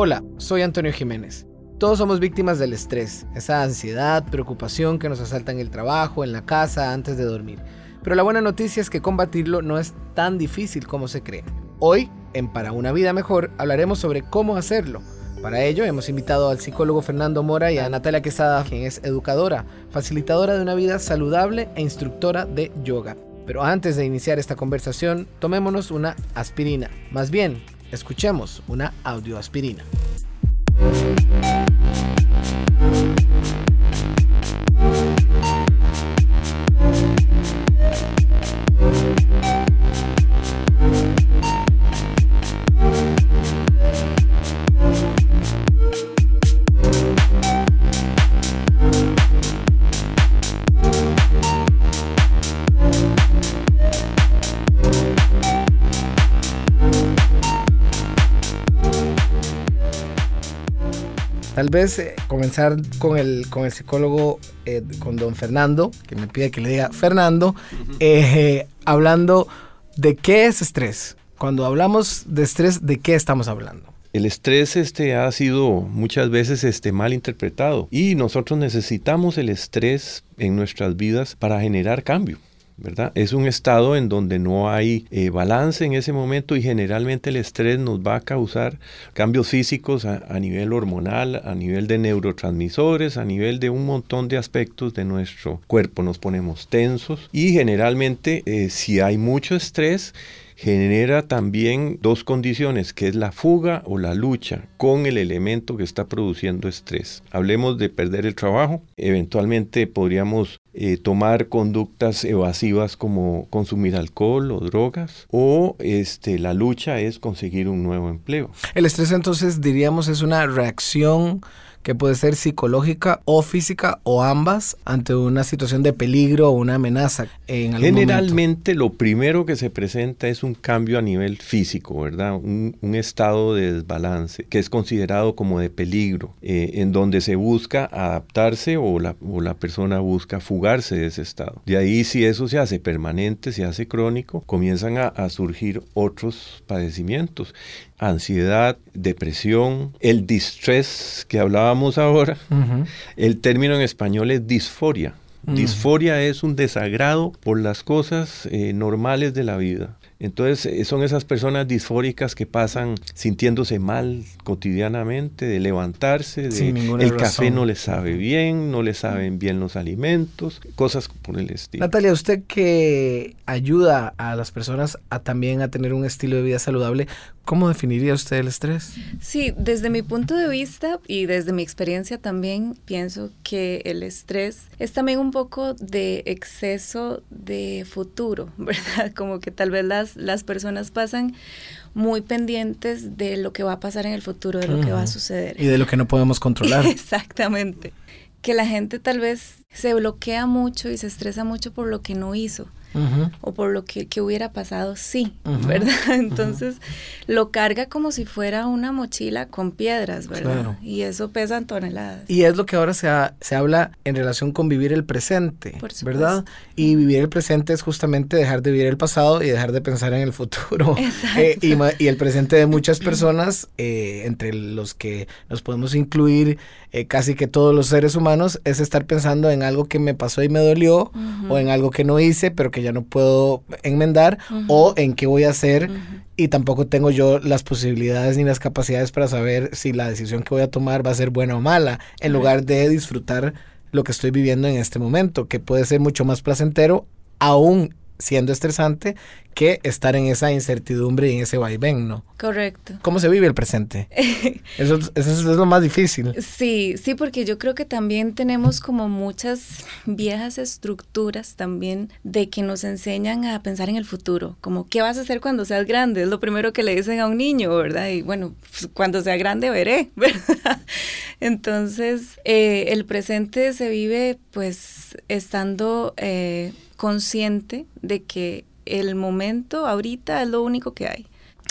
Hola, soy Antonio Jiménez. Todos somos víctimas del estrés, esa ansiedad, preocupación que nos asalta en el trabajo, en la casa, antes de dormir. Pero la buena noticia es que combatirlo no es tan difícil como se cree. Hoy, en Para una vida mejor, hablaremos sobre cómo hacerlo. Para ello hemos invitado al psicólogo Fernando Mora y a Natalia Quesada, quien es educadora, facilitadora de una vida saludable e instructora de yoga. Pero antes de iniciar esta conversación, tomémonos una aspirina. Más bien, escuchemos una audioaspirina. Tal vez eh, comenzar con el, con el psicólogo, eh, con don Fernando, que me pide que le diga Fernando, eh, hablando de qué es estrés. Cuando hablamos de estrés, ¿de qué estamos hablando? El estrés este, ha sido muchas veces este, mal interpretado y nosotros necesitamos el estrés en nuestras vidas para generar cambio. ¿Verdad? Es un estado en donde no hay eh, balance en ese momento y generalmente el estrés nos va a causar cambios físicos a, nivel hormonal, a nivel de neurotransmisores, a nivel de un montón de aspectos de nuestro cuerpo. Nos ponemos tensos y generalmente eh, si hay mucho estrés, genera también dos condiciones, que es la fuga o la lucha con el elemento que está produciendo estrés. Hablemos de perder el trabajo, eventualmente podríamos eh, tomar conductas evasivas como consumir alcohol o drogas, o este, la lucha es conseguir un nuevo empleo. El estrés entonces diríamos es una reacción que puede ser psicológica o física o ambas ante una situación de peligro o una amenaza en algún Generalmente lo primero que se presenta es un cambio a nivel físico, ¿verdad? Un, estado de desbalance que es considerado como de peligro, eh, en donde se busca adaptarse o la, o la persona busca fugarse de ese estado. De ahí si eso se hace permanente, se hace crónico, comienzan a, a surgir otros padecimientos ansiedad, depresión, el distress que hablábamos ahora. El término en español es disforia. Disforia es un desagrado por las cosas eh, normales de la vida. Entonces eh, son esas personas disfóricas que pasan sintiéndose mal cotidianamente, de levantarse, de el café no les sabe bien, no les saben bien los alimentos, cosas por el estilo. Natalia, usted que ayuda a las personas a también a tener un estilo de vida saludable, ¿cómo definiría usted el estrés? Sí, desde mi punto de vista y desde mi experiencia también pienso que el estrés es también un poco de exceso de futuro, ¿verdad? Como que tal vez las las, personas pasan muy pendientes de lo que va a pasar en el futuro, de lo que va a suceder. Y de lo que no podemos controlar. Exactamente. Que la gente tal vez se bloquea mucho y se estresa mucho por lo que no hizo o por lo que, hubiera pasado sí, ¿verdad? Entonces lo carga como si fuera una mochila con piedras, ¿verdad? Y eso pesa toneladas. Y es lo que ahora se, se habla en relación con vivir el presente, ¿verdad? Y vivir el presente es justamente dejar de vivir el pasado y dejar de pensar en el futuro. Eh, y, el presente de muchas personas, eh, entre los que nos podemos incluir eh, casi que todos los seres humanos, es estar pensando en algo que me pasó y me dolió o en algo que no hice, pero que ya no puedo enmendar o en qué voy a hacer y tampoco tengo yo las posibilidades ni las capacidades para saber si la decisión que voy a tomar va a ser buena o mala, en lugar de disfrutar lo que estoy viviendo en este momento, que puede ser mucho más placentero aún siendo estresante que estar en esa incertidumbre y en ese vaivén, ¿no? Correcto. ¿Cómo se vive el presente? eso, es lo más difícil. Sí, sí, porque yo creo que también tenemos como muchas viejas estructuras también de que nos enseñan a pensar en el futuro, como qué vas a hacer cuando seas grande, es lo primero que le dicen a un niño, ¿verdad? Y bueno, pues, cuando sea grande veré, ¿verdad? Entonces, eh, el presente se vive pues estando... Eh, consciente de que el momento ahorita es lo único que hay.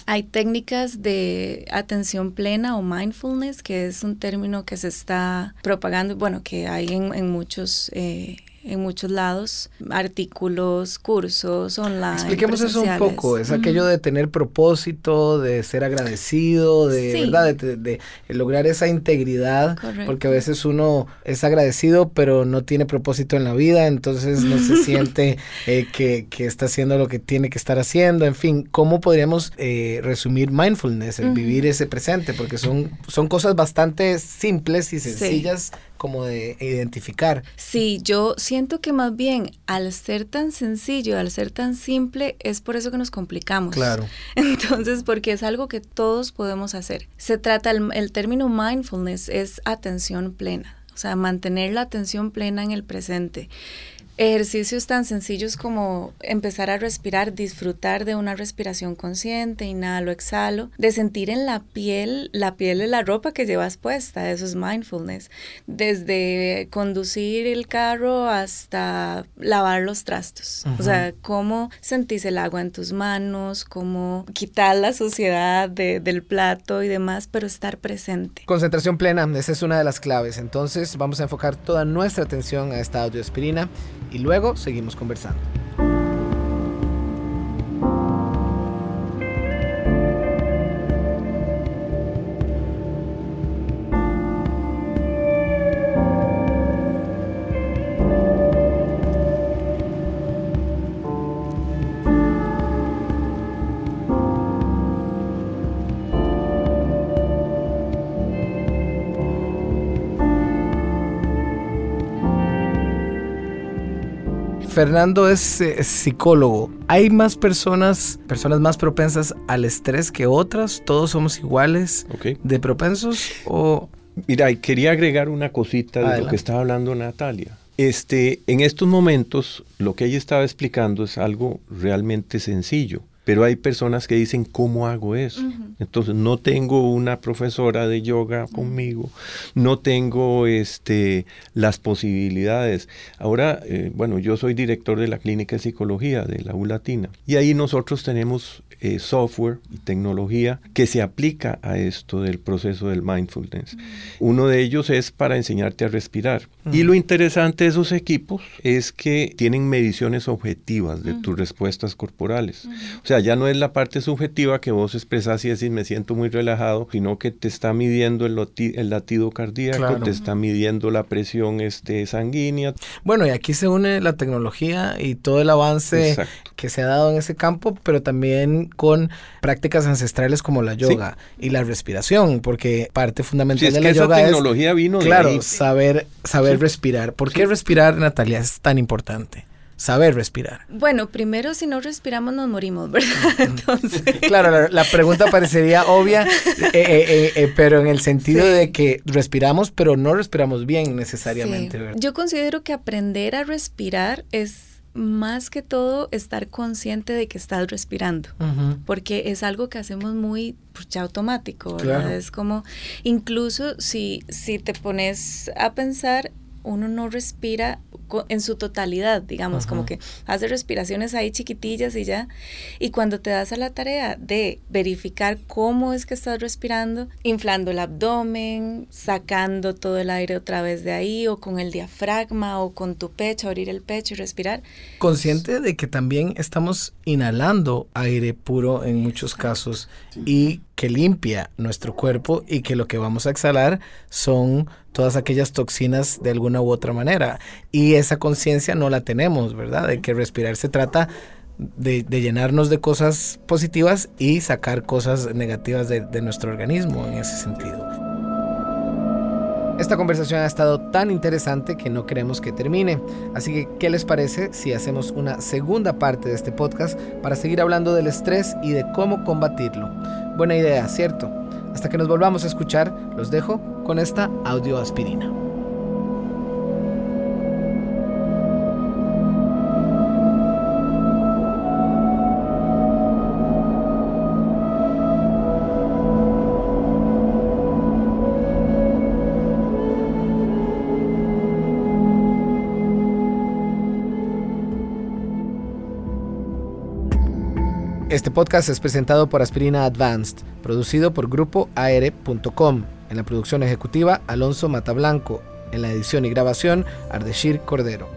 Hay técnicas de atención plena o mindfulness, que es un término que se está propagando, bueno, que hay en, muchos... Eh, en muchos lados, artículos, cursos online. Expliquemos eso un poco, es aquello de tener propósito, de ser agradecido, de, ¿verdad? De, lograr esa integridad, porque a veces uno es agradecido pero no tiene propósito en la vida, entonces no se siente eh, que, que, está haciendo lo que tiene que estar haciendo, en fin, ¿cómo podríamos eh, resumir mindfulness, el vivir ese presente? Porque son, son cosas bastante simples y sencillas como de identificar. Sí, yo siento que más bien al ser tan sencillo, al ser tan simple, es por eso que nos complicamos. Claro. Entonces, porque es algo que todos podemos hacer. Se trata, el, el término mindfulness es atención plena, o sea, mantener la atención plena en el presente. Ejercicios tan sencillos como empezar a respirar, disfrutar de una respiración consciente, inhalo, exhalo, de sentir en la piel, la piel de la ropa que llevas puesta, eso es mindfulness. Desde conducir el carro hasta lavar los trastos. O sea, cómo sentís el agua en tus manos, cómo quitar la suciedad del plato y demás, pero estar presente. Concentración plena, esa es una de las claves. Entonces vamos a enfocar toda nuestra atención a esta audioaspirina y luego seguimos conversando. Fernando es, eh, psicólogo. ¿Hay más personas, personas más propensas al estrés que otras? ¿Todos somos iguales de propensos? O... Mira, quería agregar una cosita de lo que estaba hablando Natalia. Este, en estos momentos, lo que ella estaba explicando es algo realmente sencillo. Pero hay personas que dicen, ¿cómo hago eso? Entonces, no tengo una profesora de yoga conmigo, no tengo este, las posibilidades. Ahora, eh, bueno, yo soy director de la Clínica de Psicología de la U Latina y ahí nosotros tenemos eh, software y tecnología que se aplica a esto del proceso del mindfulness. Uno de ellos es para enseñarte a respirar. Y lo interesante de esos equipos es que tienen mediciones objetivas de tus respuestas corporales. O sea, ya no es la parte subjetiva que vos expresás y decís me siento muy relajado, sino que te está midiendo el, el latido cardíaco, te está midiendo la presión este, sanguínea. Bueno, y aquí se une la tecnología y todo el avance que se ha dado en ese campo, pero también con prácticas ancestrales como la yoga y la respiración, porque parte fundamental de la yoga tecnología vino claro, saber saber respirar. ¿Por qué respirar, Natalia, es tan importante? saber respirar. Bueno, primero si no respiramos nos morimos, ¿verdad? Entonces... claro, la, pregunta parecería obvia, eh, eh, eh, pero en el sentido de que respiramos, pero no respiramos bien necesariamente. ¿verdad? Yo considero que aprender a respirar es más que todo estar consciente de que estás respirando, porque es algo que hacemos muy pues, ya automático, ¿verdad? Es como, incluso si, si te pones a pensar, uno no respira en su totalidad, digamos, como que hace respiraciones ahí chiquitillas y ya. Y cuando te das a la tarea de verificar cómo es que estás respirando, inflando el abdomen, sacando todo el aire otra vez de ahí, o con el diafragma, o con tu pecho, abrir el pecho y respirar. Consciente de que también estamos inhalando aire puro en muchos casos y que limpia nuestro cuerpo y que lo que vamos a exhalar son todas aquellas toxinas de alguna u otra manera. Y esa conciencia no la tenemos, ¿verdad? De que respirar se trata de, llenarnos de cosas positivas y sacar cosas negativas de, de nuestro organismo en ese sentido. Esta conversación ha estado tan interesante que no queremos que termine. Así que, ¿qué les parece si hacemos una segunda parte de este podcast para seguir hablando del estrés y de cómo combatirlo? Buena idea, ¿cierto? Hasta que nos volvamos a escuchar, los dejo con esta audioaspirina. Este podcast es presentado por Aspirina Advanced, producido por Grupo AR.com. En la producción ejecutiva, Alonso Matablanco. En la edición y grabación, Ardeshir Cordero.